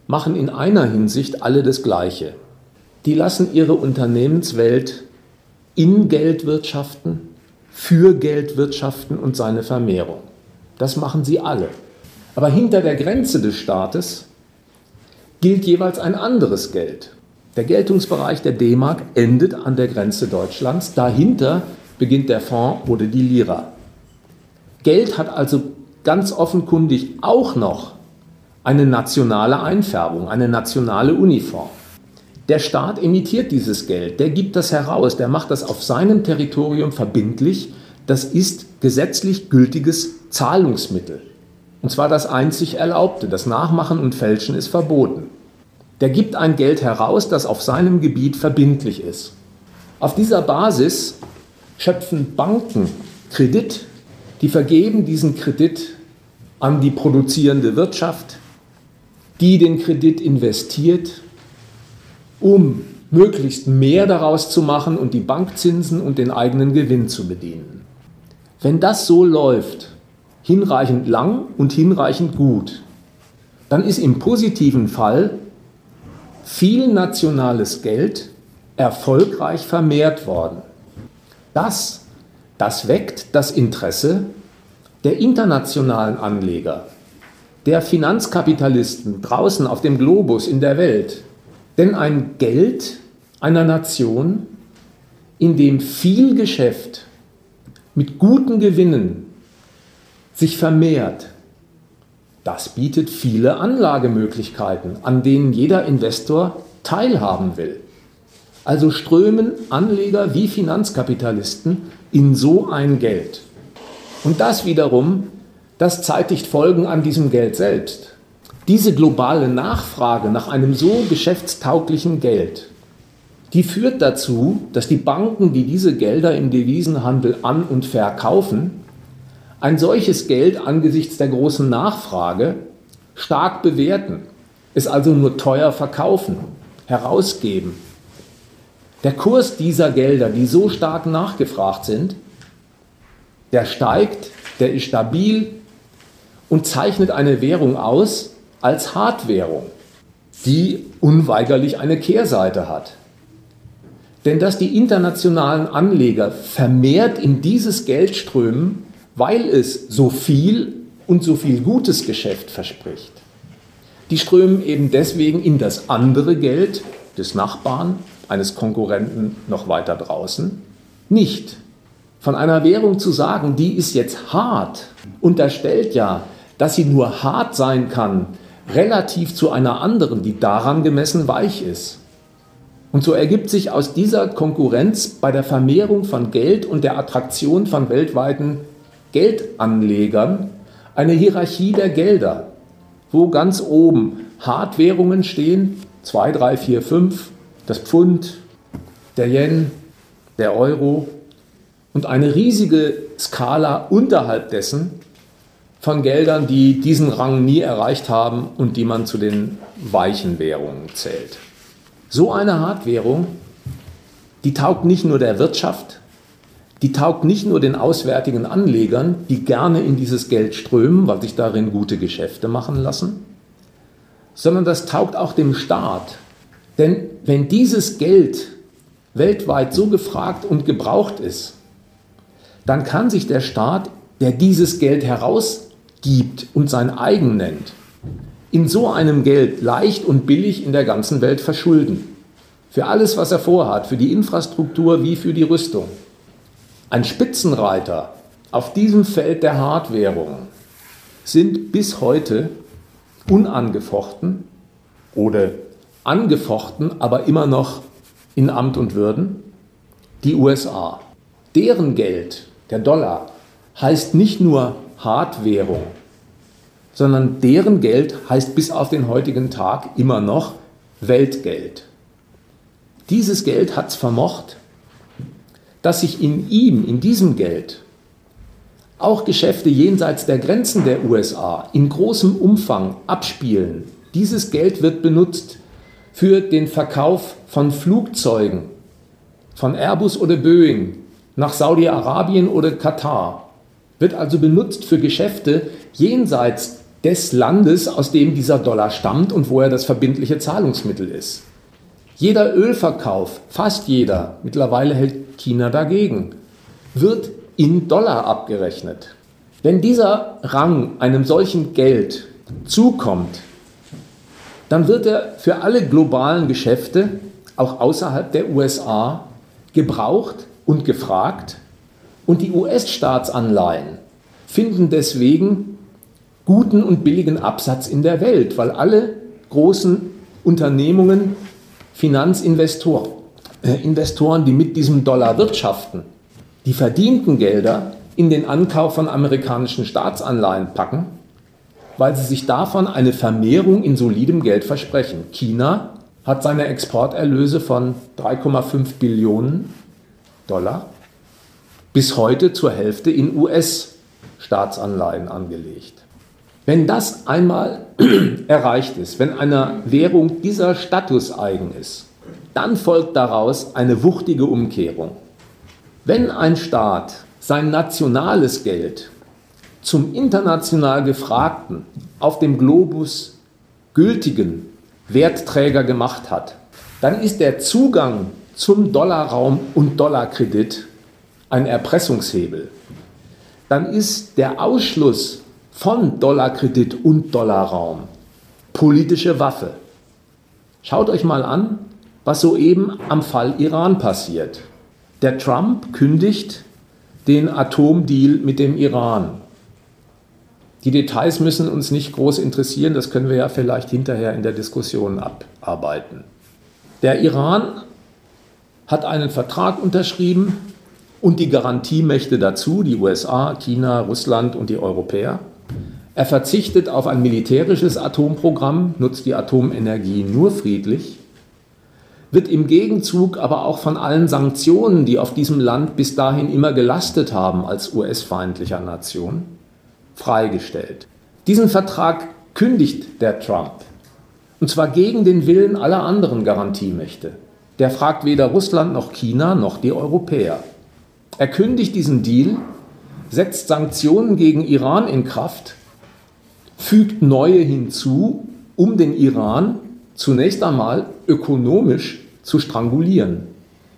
Speaker 2: machen in einer Hinsicht alle das Gleiche. Die lassen ihre Unternehmenswelt in Geld wirtschaften, für Geld wirtschaften und seine Vermehrung. Das machen sie alle. Aber hinter der Grenze des Staates gilt jeweils ein anderes Geld. Der Geltungsbereich der D-Mark endet an der Grenze Deutschlands. Dahinter beginnt der Fonds oder die Lira. Geld hat also ganz offenkundig auch noch eine nationale Einfärbung, eine nationale Uniform. Der Staat emittiert dieses Geld, der gibt das heraus, der macht das auf seinem Territorium verbindlich. Das ist gesetzlich gültiges Zahlungsmittel. Und zwar das einzig Erlaubte. Das Nachmachen und Fälschen ist verboten. Der gibt ein Geld heraus, das auf seinem Gebiet verbindlich ist. Auf dieser Basis schöpfen Banken Kredit, die vergeben diesen Kredit an die produzierende Wirtschaft, die den Kredit investiert, um möglichst mehr daraus zu machen und die Bankzinsen und den eigenen Gewinn zu bedienen. Wenn das so läuft, hinreichend lang und hinreichend gut, dann ist im positiven Fall viel nationales Geld erfolgreich vermehrt worden. Das, das weckt das Interesse der internationalen Anleger, der Finanzkapitalisten draußen auf dem Globus in der Welt. Denn ein Geld einer Nation, in dem viel Geschäft mit guten Gewinnen sich vermehrt, das bietet viele Anlagemöglichkeiten, an denen jeder Investor teilhaben will. Also strömen Anleger wie Finanzkapitalisten in so ein Geld. Und das wiederum, das zeitigt Folgen an diesem Geld selbst. Diese globale Nachfrage nach einem so geschäftstauglichen Geld, die führt dazu, dass die Banken, die diese Gelder im Devisenhandel an und verkaufen, ein solches Geld angesichts der großen Nachfrage stark bewerten, es also nur teuer verkaufen, herausgeben. Der Kurs dieser Gelder, die so stark nachgefragt sind, der steigt, der ist stabil und zeichnet eine Währung aus als Hartwährung, die unweigerlich eine Kehrseite hat. Denn dass die internationalen Anleger vermehrt in dieses Geld strömen, weil es so viel und so viel gutes Geschäft verspricht. Die strömen eben deswegen in das andere Geld des Nachbarn, eines Konkurrenten noch weiter draußen, nicht von einer Währung zu sagen, die ist jetzt hart, unterstellt ja, dass sie nur hart sein kann, relativ zu einer anderen, die daran gemessen weich ist. Und so ergibt sich aus dieser Konkurrenz bei der Vermehrung von Geld und der Attraktion von weltweiten Geldanlegern eine Hierarchie der Gelder, wo ganz oben Hartwährungen stehen, 2, 3, 4, 5, das Pfund, der Yen, der Euro, und eine riesige Skala unterhalb dessen von Geldern, die diesen Rang nie erreicht haben und die man zu den weichen Währungen zählt. So eine Hartwährung, die taugt nicht nur der Wirtschaft, die taugt nicht nur den auswärtigen Anlegern, die gerne in dieses Geld strömen, weil sich darin gute Geschäfte machen lassen, sondern das taugt auch dem Staat. Denn wenn dieses Geld weltweit so gefragt und gebraucht ist, dann kann sich der Staat, der dieses Geld herausgibt und sein eigen nennt, in so einem Geld leicht und billig in der ganzen Welt verschulden. Für alles, was er vorhat, für die Infrastruktur wie für die Rüstung. Ein Spitzenreiter auf diesem Feld der Hardwährung sind bis heute unangefochten oder angefochten, aber immer noch in Amt und Würden die USA. Deren Geld der Dollar, heißt nicht nur Hardwährung, sondern deren Geld heißt bis auf den heutigen Tag immer noch Weltgeld. Dieses Geld hat es vermocht, dass sich in ihm, in diesem Geld, auch Geschäfte jenseits der Grenzen der USA in großem Umfang abspielen. Dieses Geld wird benutzt für den Verkauf von Flugzeugen, von Airbus oder Boeing, nach Saudi-Arabien oder Katar, wird also benutzt für Geschäfte jenseits des Landes, aus dem dieser Dollar stammt und wo er das verbindliche Zahlungsmittel ist. Jeder Ölverkauf, fast jeder, mittlerweile hält China dagegen, wird in Dollar abgerechnet. Wenn dieser Rang einem solchen Geld zukommt, dann wird er für alle globalen Geschäfte, auch außerhalb der USA, gebraucht und gefragt, Und die US-Staatsanleihen finden deswegen guten und billigen Absatz in der Welt, weil alle großen Unternehmungen, Finanzinvestoren, äh, Investoren, die mit diesem Dollar wirtschaften, die verdienten Gelder in den Ankauf von amerikanischen Staatsanleihen packen, weil sie sich davon eine Vermehrung in solidem Geld versprechen. China hat seine Exporterlöse von 3,5 Billionen Dollar bis heute zur Hälfte in US-Staatsanleihen angelegt. Wenn das einmal erreicht ist, wenn einer Währung dieser Status eigen ist, dann folgt daraus eine wuchtige Umkehrung. Wenn ein Staat sein nationales Geld zum international gefragten, auf dem Globus gültigen Wertträger gemacht hat, dann ist der Zugang zum Dollarraum und Dollarkredit ein Erpressungshebel. Dann ist der Ausschluss von Dollarkredit und Dollarraum politische Waffe. Schaut euch mal an, was soeben am Fall Iran passiert. Der Trump kündigt den Atomdeal mit dem Iran. Die Details müssen uns nicht groß interessieren, das können wir ja vielleicht hinterher in der Diskussion abarbeiten. Der Iran hat einen Vertrag unterschrieben und die Garantiemächte dazu, die USA, China, Russland und die Europäer. Er verzichtet auf ein militärisches Atomprogramm, nutzt die Atomenergie nur friedlich, wird im Gegenzug aber auch von allen Sanktionen, die auf diesem Land bis dahin immer gelastet haben als US-feindlicher Nation, freigestellt. Diesen Vertrag kündigt der Trump. Und zwar gegen den Willen aller anderen Garantiemächte. Der fragt weder Russland noch China noch die Europäer. Er kündigt diesen Deal, setzt Sanktionen gegen Iran in Kraft fügt neue hinzu, um den Iran zunächst einmal ökonomisch zu strangulieren,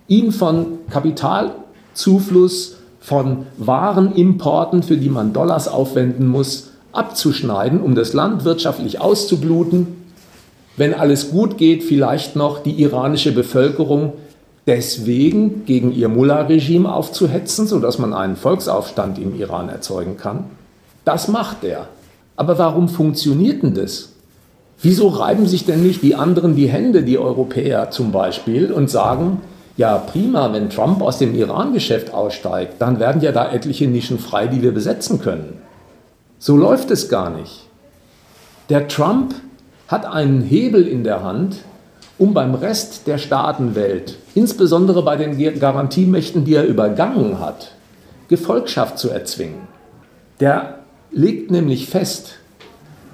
Speaker 2: ihn von Kapitalzufluss, von Warenimporten, für die man Dollars aufwenden muss, abzuschneiden, um das Land wirtschaftlich auszubluten, wenn alles gut geht, vielleicht noch die iranische Bevölkerung deswegen gegen ihr Mullah-Regime aufzuhetzen, sodass man einen Volksaufstand im Iran erzeugen kann. Das macht er. Aber warum funktioniert denn das? Wieso reiben sich denn nicht die anderen die Hände, die Europäer zum Beispiel, und sagen, ja prima, wenn Trump aus dem Iran-Geschäft aussteigt, dann werden ja da etliche Nischen frei, die wir besetzen können. So läuft es gar nicht. Der Trump hat einen Hebel in der Hand, um beim Rest der Staatenwelt, insbesondere bei den Garantiemächten, die er übergangen hat, Gefolgschaft zu erzwingen. Der legt nämlich fest,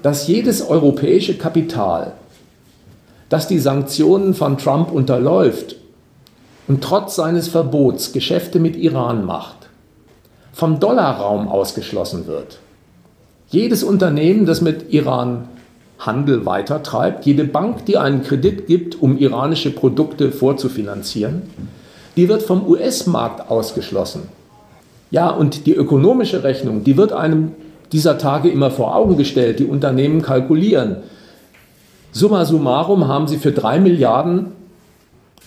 Speaker 2: dass jedes europäische Kapital, das die Sanktionen von Trump unterläuft und trotz seines Verbots Geschäfte mit Iran macht, vom Dollarraum ausgeschlossen wird. Jedes Unternehmen, das mit Iran Handel weitertreibt, jede Bank, die einen Kredit gibt, um iranische Produkte vorzufinanzieren, die wird vom US-Markt ausgeschlossen. Ja, und die ökonomische Rechnung, die wird einem dieser Tage immer vor Augen gestellt. Die Unternehmen kalkulieren. Summa summarum haben sie für drei Milliarden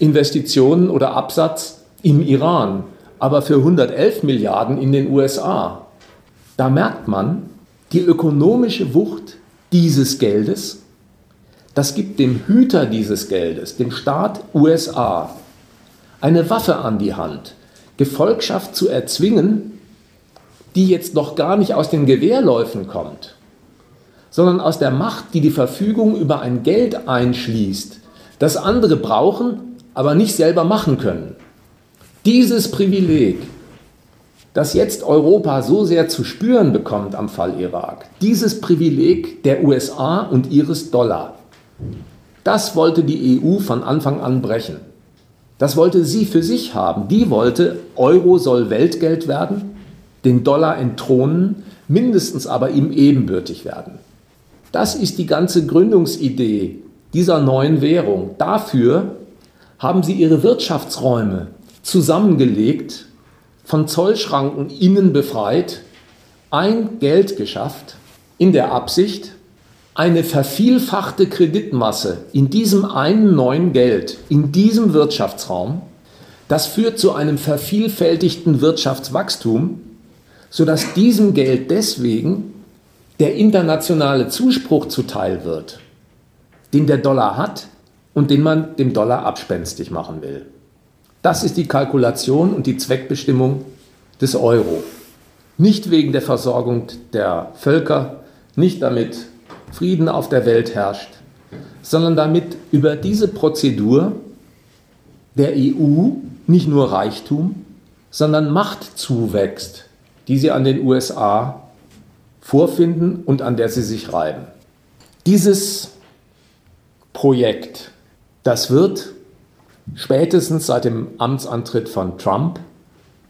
Speaker 2: Investitionen oder Absatz im Iran, aber für 111 Milliarden in den USA. Da merkt man die ökonomische Wucht dieses Geldes. Das gibt dem Hüter dieses Geldes, dem Staat USA, eine Waffe an die Hand, Gefolgschaft zu erzwingen, die jetzt noch gar nicht aus den Gewehrläufen kommt, sondern aus der Macht, die die Verfügung über ein Geld einschließt, das andere brauchen, aber nicht selber machen können. Dieses Privileg, das jetzt Europa so sehr zu spüren bekommt am Fall Irak, dieses Privileg der USA und ihres Dollar, das wollte die EU von Anfang an brechen. Das wollte sie für sich haben. Die wollte, Euro soll Weltgeld werden den Dollar entthronen, mindestens aber ihm ebenbürtig werden. Das ist die ganze Gründungsidee dieser neuen Währung. Dafür haben sie ihre Wirtschaftsräume zusammengelegt, von Zollschranken innen befreit, ein Geld geschafft, in der Absicht, eine vervielfachte Kreditmasse in diesem einen neuen Geld, in diesem Wirtschaftsraum Das führt zu einem vervielfältigten Wirtschaftswachstum, sodass diesem Geld deswegen der internationale Zuspruch zuteil wird, den der Dollar hat und den man dem Dollar abspenstig machen will. Das ist die Kalkulation und die Zweckbestimmung des Euro. Nicht wegen der Versorgung der Völker, nicht damit Frieden auf der Welt herrscht, sondern damit über diese Prozedur der EU nicht nur Reichtum, sondern Macht zuwächst, die sie an den USA vorfinden und an der sie sich reiben. Dieses Projekt, das wird spätestens seit dem Amtsantritt von Trump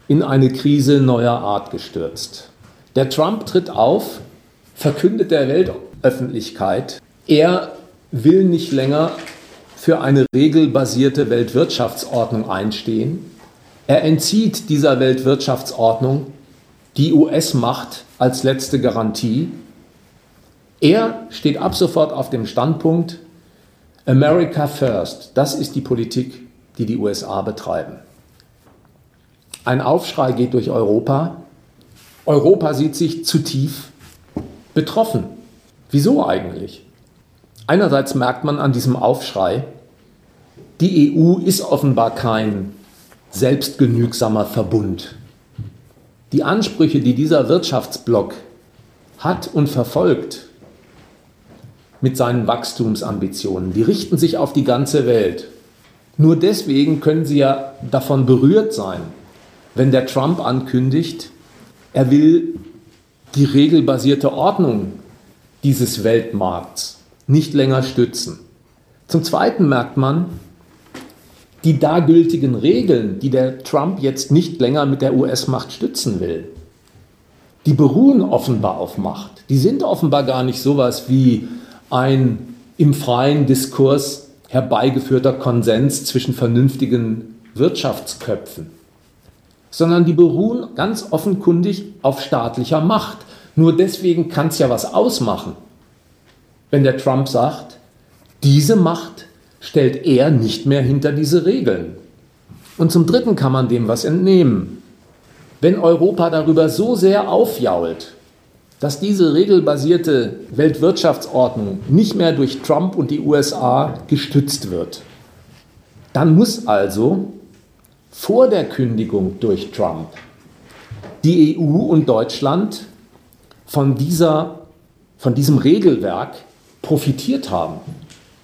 Speaker 2: in eine Krise neuer Art gestürzt. Der Trump tritt auf, verkündet der Weltöffentlichkeit, er will nicht länger für eine regelbasierte Weltwirtschaftsordnung einstehen. Er entzieht dieser Weltwirtschaftsordnung die US-Macht als letzte Garantie. Er steht ab sofort auf dem Standpunkt, America First, das ist die Politik, die die USA betreiben. Ein Aufschrei geht durch Europa. Europa sieht sich zu tief betroffen. Wieso eigentlich? Einerseits merkt man an diesem Aufschrei, die EU ist offenbar kein selbstgenügsamer Verbund. Die Ansprüche, die dieser Wirtschaftsblock hat und verfolgt mit seinen Wachstumsambitionen, die richten sich auf die ganze Welt. Nur deswegen können sie ja davon berührt sein, wenn der Trump ankündigt, er will die regelbasierte Ordnung dieses Weltmarkts nicht länger stützen. Zum Zweiten merkt man, die da gültigen Regeln, die der Trump jetzt nicht länger mit der US-Macht stützen will, die beruhen offenbar auf Macht. Die sind offenbar gar nicht sowas wie ein im freien Diskurs herbeigeführter Konsens zwischen vernünftigen Wirtschaftsköpfen, sondern die beruhen ganz offenkundig auf staatlicher Macht. Nur deswegen kann es ja was ausmachen, wenn der Trump sagt, diese Macht stellt er nicht mehr hinter diese Regeln. Und zum Dritten kann man dem was entnehmen. Wenn Europa darüber so sehr aufjault, dass diese regelbasierte Weltwirtschaftsordnung nicht mehr durch Trump und die USA gestützt wird, dann muss also vor der Kündigung durch Trump die EU und Deutschland von, dieser, von diesem Regelwerk profitiert haben.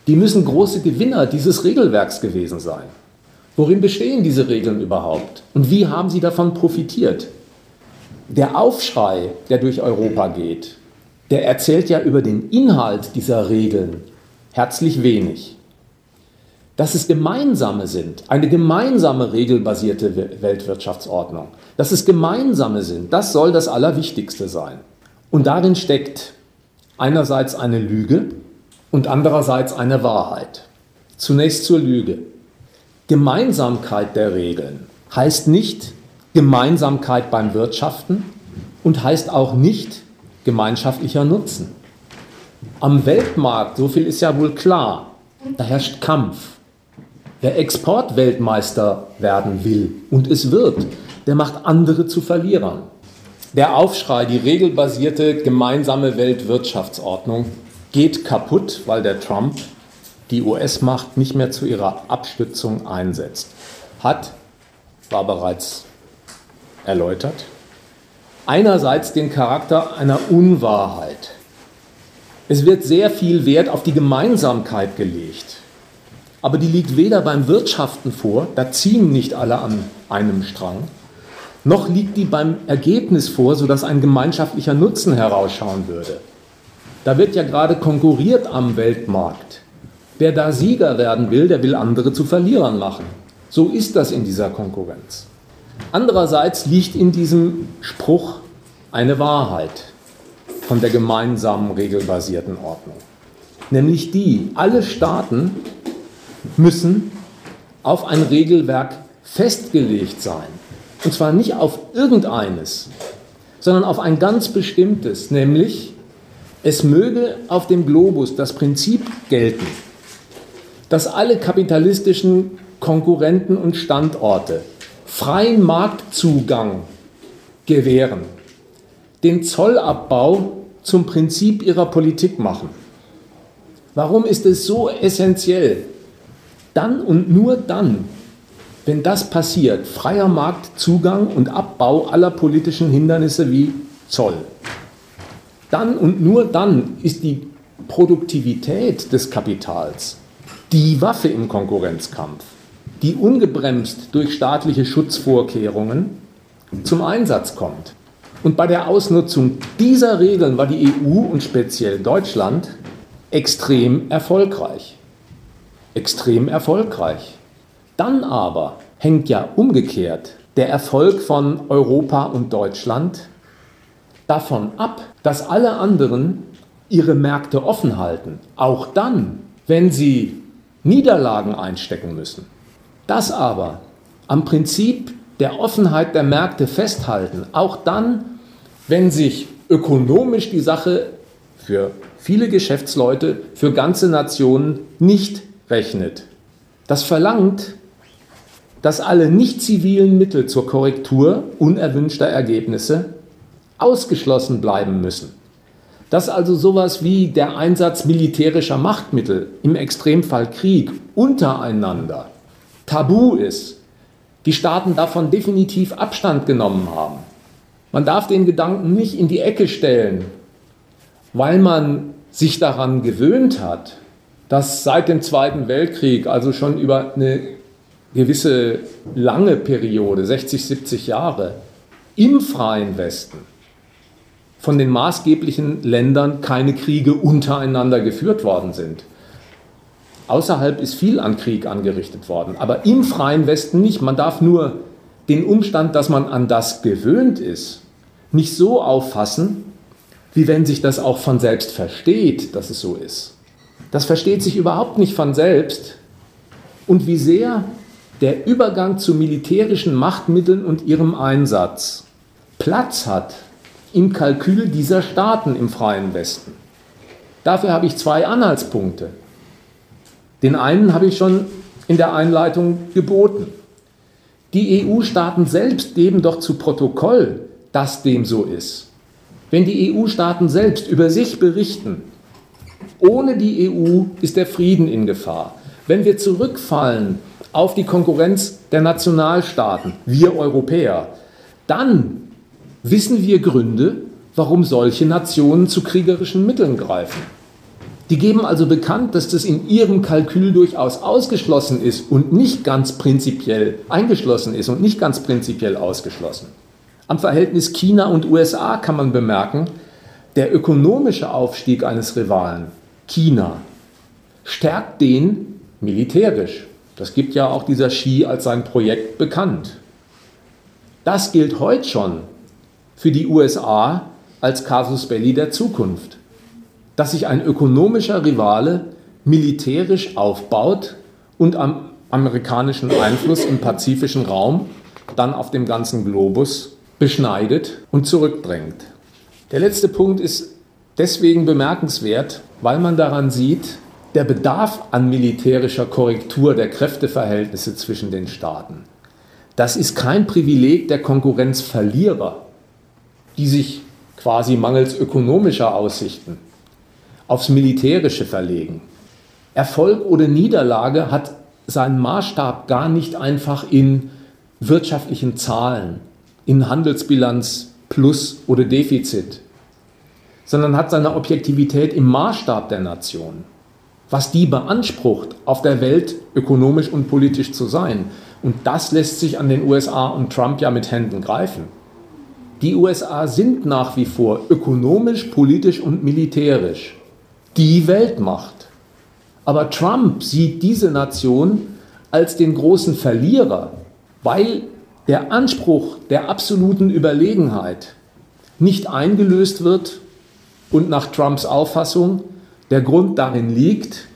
Speaker 2: Die müssen große Gewinner dieses Regelwerks gewesen sein. Worin bestehen diese Regeln überhaupt? Und wie haben sie davon profitiert? Der Aufschrei, der durch Europa geht, der erzählt ja über den Inhalt dieser Regeln herzlich wenig. Dass es gemeinsame sind, eine gemeinsame regelbasierte Weltwirtschaftsordnung, dass es gemeinsame sind, das soll das Allerwichtigste sein. Und darin steckt einerseits eine Lüge und andererseits eine Wahrheit. Zunächst zur Lüge. Gemeinsamkeit der Regeln heißt nicht Gemeinsamkeit beim Wirtschaften und heißt auch nicht gemeinschaftlicher Nutzen. Am Weltmarkt, so viel ist ja wohl klar, da herrscht Kampf. Wer Exportweltmeister werden will und es wird, der macht andere zu Verlierern. Der Aufschrei, die regelbasierte gemeinsame Weltwirtschaftsordnung geht kaputt, weil der Trump die US-Macht nicht mehr zu ihrer Abstützung einsetzt. Hat, war bereits erläutert, einerseits den Charakter einer Unwahrheit. Es wird sehr viel Wert auf die Gemeinsamkeit gelegt, aber die liegt weder beim Wirtschaften vor, da ziehen nicht alle an einem Strang, noch liegt die beim Ergebnis vor, sodass ein gemeinschaftlicher Nutzen herausschauen würde. Da wird ja gerade konkurriert am Weltmarkt. Wer da Sieger werden will, der will andere zu Verlierern machen. So ist das in dieser Konkurrenz. Andererseits liegt in diesem Spruch eine Wahrheit von der gemeinsamen regelbasierten Ordnung. Nämlich die, alle Staaten müssen auf ein Regelwerk festgelegt sein. Und zwar nicht auf irgendeines, sondern auf ein ganz bestimmtes, nämlich es möge auf dem Globus das Prinzip gelten, dass alle kapitalistischen Konkurrenten und Standorte freien Marktzugang gewähren, den Zollabbau zum Prinzip ihrer Politik machen. Warum ist es so essentiell? Dann und nur dann, wenn das passiert, freier Marktzugang und Abbau aller politischen Hindernisse wie Zoll. Dann und nur dann ist die Produktivität des Kapitals die Waffe im Konkurrenzkampf, die ungebremst durch staatliche Schutzvorkehrungen zum Einsatz kommt. Und bei der Ausnutzung dieser Regeln war die EU und speziell Deutschland extrem erfolgreich. Extrem erfolgreich. Dann aber hängt ja umgekehrt der Erfolg von Europa und Deutschland davon ab, dass alle anderen ihre Märkte offen halten, auch dann, wenn sie Niederlagen einstecken müssen. Das aber am Prinzip der Offenheit der Märkte festhalten, auch dann, wenn sich ökonomisch die Sache für viele Geschäftsleute, für ganze Nationen nicht rechnet. Das verlangt, dass alle nicht zivilen Mittel zur Korrektur unerwünschter Ergebnisse ausgeschlossen bleiben müssen. Dass also sowas wie der Einsatz militärischer Machtmittel, im Extremfall Krieg, untereinander tabu ist, die Staaten davon definitiv Abstand genommen haben. Man darf den Gedanken nicht in die Ecke stellen, weil man sich daran gewöhnt hat, dass seit dem Zweiten Weltkrieg, also schon über eine gewisse lange Periode, 60, 70 Jahre, im freien Westen von den maßgeblichen Ländern keine Kriege untereinander geführt worden sind. Außerhalb ist viel an Krieg angerichtet worden, aber im freien Westen nicht. Man darf nur den Umstand, dass man an das gewöhnt ist, nicht so auffassen, wie wenn sich das auch von selbst versteht, dass es so ist. Das versteht sich überhaupt nicht von selbst. Und wie sehr der Übergang zu militärischen Machtmitteln und ihrem Einsatz Platz hat im Kalkül dieser Staaten im freien Westen. Dafür habe ich zwei Anhaltspunkte. Den einen habe ich schon in der Einleitung geboten. Die EU-Staaten selbst geben doch zu Protokoll, dass dem so ist. Wenn die EU-Staaten selbst über sich berichten, ohne die EU ist der Frieden in Gefahr. Wenn wir zurückfallen auf die Konkurrenz der Nationalstaaten, wir Europäer, dann wissen wir Gründe, warum solche Nationen zu kriegerischen Mitteln greifen. Die geben also bekannt, dass das in ihrem Kalkül durchaus ausgeschlossen ist und nicht ganz prinzipiell eingeschlossen ist und nicht ganz prinzipiell ausgeschlossen. Am Verhältnis China und USA kann man bemerken, der ökonomische Aufstieg eines Rivalen, China, stärkt den militärisch. Das gibt ja auch dieser Xi als sein Projekt bekannt. Das gilt heute schon für die USA als Casus belli der Zukunft, dass sich ein ökonomischer Rivale militärisch aufbaut und am amerikanischen Einfluss im pazifischen Raum dann auf dem ganzen Globus beschneidet und zurückdrängt. Der letzte Punkt ist deswegen bemerkenswert, weil man daran sieht, der Bedarf an militärischer Korrektur der Kräfteverhältnisse zwischen den Staaten. Das ist kein Privileg der Konkurrenzverlierer, die sich quasi mangels ökonomischer Aussichten aufs Militärische verlegen. Erfolg oder Niederlage hat seinen Maßstab gar nicht einfach in wirtschaftlichen Zahlen, in Handelsbilanz plus oder Defizit, sondern hat seine Objektivität im Maßstab der Nation, was die beansprucht, auf der Welt ökonomisch und politisch zu sein. Und das lässt sich an den USA und Trump ja mit Händen greifen. Die USA sind nach wie vor ökonomisch, politisch und militärisch die Weltmacht. Aber Trump sieht diese Nation als den großen Verlierer, weil der Anspruch der absoluten Überlegenheit nicht eingelöst wird und nach Trumps Auffassung der Grund darin liegt,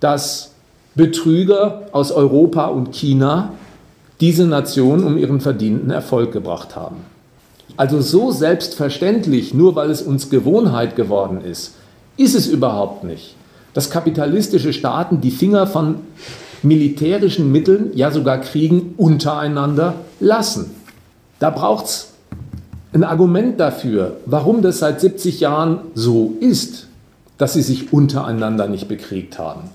Speaker 2: dass Betrüger aus Europa und China diese Nation um ihren verdienten Erfolg gebracht haben. Also so selbstverständlich, nur weil es uns Gewohnheit geworden ist, ist es überhaupt nicht, dass kapitalistische Staaten die Finger von militärischen Mitteln, ja sogar Kriegen untereinander lassen. Da braucht es ein Argument dafür, warum das seit 70 Jahren so ist, dass sie sich untereinander nicht bekriegt haben.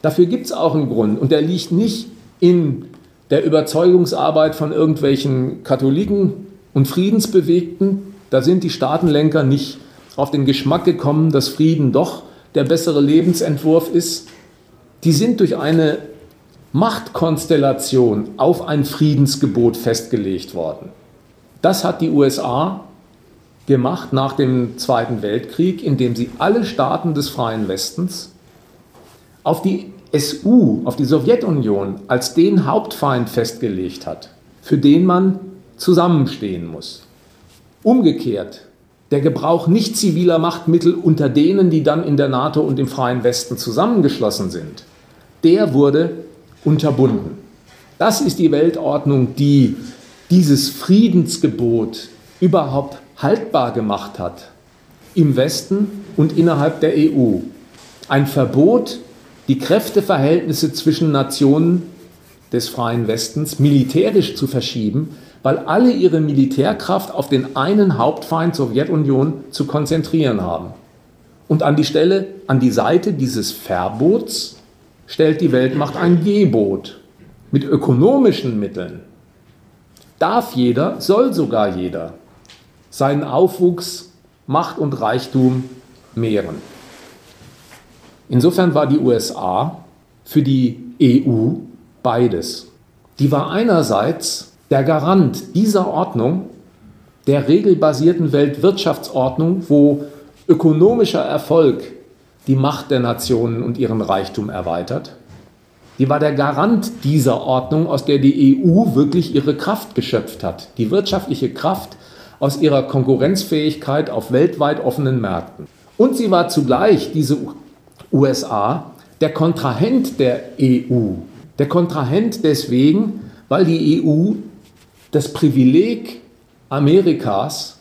Speaker 2: Dafür gibt es auch einen Grund und der liegt nicht in der Überzeugungsarbeit von irgendwelchen Katholiken und Friedensbewegten. Da sind die Staatenlenker nicht auf den Geschmack gekommen, dass Frieden doch der bessere Lebensentwurf ist. Die sind durch eine Machtkonstellation auf ein Friedensgebot festgelegt worden. Das hat die USA gemacht nach dem Zweiten Weltkrieg, indem sie alle Staaten des freien Westens auf die SU, auf die Sowjetunion als den Hauptfeind festgelegt hat, für den man zusammenstehen muss. Umgekehrt, der Gebrauch nicht ziviler Machtmittel unter denen, die dann in der NATO und im freien Westen zusammengeschlossen sind, der wurde unterbunden. Das ist die Weltordnung, die dieses Friedensgebot überhaupt haltbar gemacht hat im Westen und innerhalb der EU. Ein Verbot, die Kräfteverhältnisse zwischen Nationen des freien Westens militärisch zu verschieben, weil alle ihre Militärkraft auf den einen Hauptfeind Sowjetunion zu konzentrieren haben. Und an die Stelle, an die Seite dieses Verbots stellt die Weltmacht ein Gebot mit ökonomischen Mitteln. Darf jeder, soll sogar jeder seinen Aufwuchs, Macht und Reichtum mehren. Insofern war die USA für die EU beides. Die war einerseits der Garant dieser Ordnung, der regelbasierten Weltwirtschaftsordnung, wo ökonomischer Erfolg die Macht der Nationen und ihren Reichtum erweitert. Die war der Garant dieser Ordnung, aus der die EU wirklich ihre Kraft geschöpft hat. Die wirtschaftliche Kraft aus ihrer Konkurrenzfähigkeit auf weltweit offenen Märkten. Und sie war zugleich, diese USA, der Kontrahent der EU. Der Kontrahent deswegen, weil die EU das Privileg Amerikas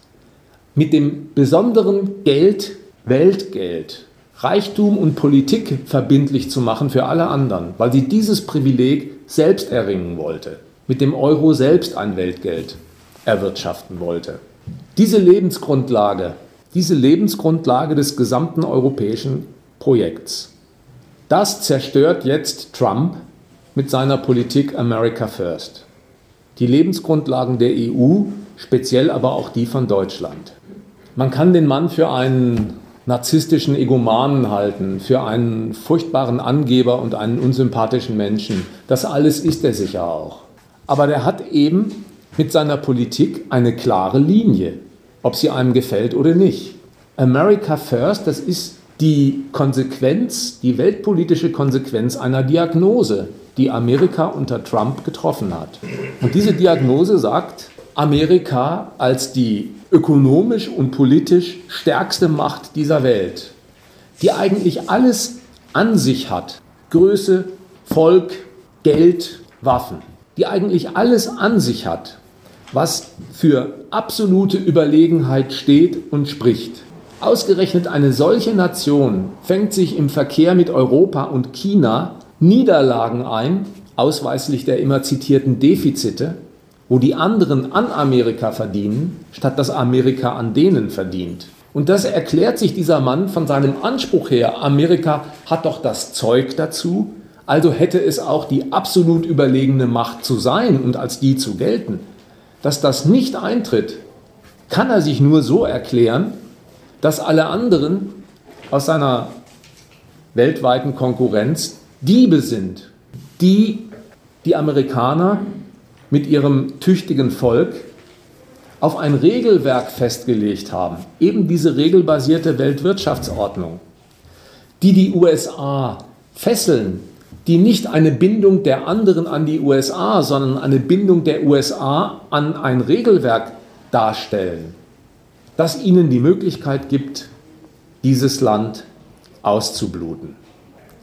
Speaker 2: mit dem besonderen Geld, Weltgeld, Reichtum und Politik verbindlich zu machen für alle anderen, weil sie dieses Privileg selbst erringen wollte, mit dem Euro selbst ein Weltgeld erwirtschaften wollte. Diese Lebensgrundlage, diese Lebensgrundlage des gesamten europäischen Projekts, das zerstört jetzt Trump mit seiner Politik America First. Die Lebensgrundlagen der EU, speziell aber auch die von Deutschland. Man kann den Mann für einen narzisstischen Egomanen halten, für einen furchtbaren Angeber und einen unsympathischen Menschen. Das alles ist er sicher auch. Aber der hat eben mit seiner Politik eine klare Linie, ob sie einem gefällt oder nicht. America First, das ist die Konsequenz, die weltpolitische Konsequenz einer Diagnose, die Amerika unter Trump getroffen hat. Und diese Diagnose sagt, Amerika als die ökonomisch und politisch stärkste Macht dieser Welt, die eigentlich alles an sich hat, Größe, Volk, Geld, Waffen, die eigentlich alles an sich hat, was für absolute Überlegenheit steht und spricht. Ausgerechnet eine solche Nation fängt sich im Verkehr mit Europa und China Niederlagen ein, ausweislich der immer zitierten Defizite, wo die anderen an Amerika verdienen, statt dass Amerika an denen verdient. Und das erklärt sich dieser Mann von seinem Anspruch her, Amerika hat doch das Zeug dazu, also hätte es auch die absolut überlegene Macht zu sein und als die zu gelten. Dass das nicht eintritt, kann er sich nur so erklären, dass alle anderen aus seiner weltweiten Konkurrenz Diebe sind, die die Amerikaner mit ihrem tüchtigen Volk auf ein Regelwerk festgelegt haben, eben diese regelbasierte Weltwirtschaftsordnung, die die USA fesseln, die nicht eine Bindung der anderen an die USA, sondern eine Bindung der USA an ein Regelwerk darstellen, das ihnen die Möglichkeit gibt, dieses Land auszubluten.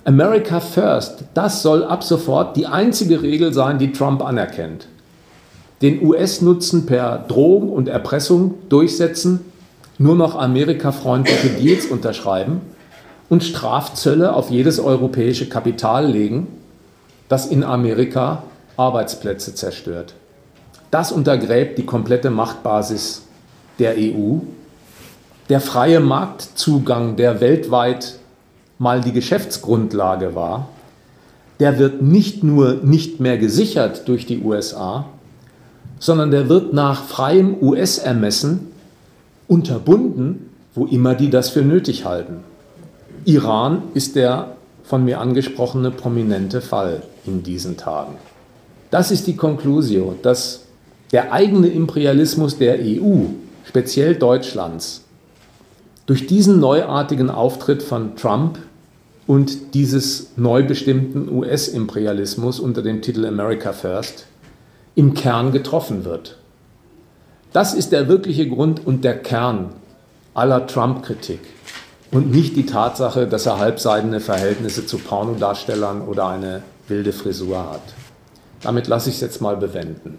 Speaker 2: America First, das soll ab sofort die einzige Regel sein, die Trump anerkennt den US-Nutzen per Drohung und Erpressung durchsetzen, nur noch amerikafreundliche Deals unterschreiben und Strafzölle auf jedes europäische Kapital legen das in Amerika Arbeitsplätze zerstört. Das untergräbt die komplette Machtbasis der EU. Der freie Marktzugang, der weltweit mal die Geschäftsgrundlage war, der wird nicht nur nicht mehr gesichert durch die USA, sondern der wird nach freiem US-Ermessen unterbunden, wo immer die das für nötig halten. Iran ist der von mir angesprochene prominente Fall in diesen Tagen. Das ist die Conclusio, dass der eigene Imperialismus der EU, speziell Deutschlands, durch diesen neuartigen Auftritt von Trump und dieses neu bestimmten US-Imperialismus unter dem Titel America First im Kern getroffen wird. Das ist der wirkliche Grund und der Kern aller Trump-Kritik und nicht die Tatsache, dass er halbseidene Verhältnisse zu Pornodarstellern oder eine wilde Frisur hat. Damit lasse ich es jetzt mal bewenden.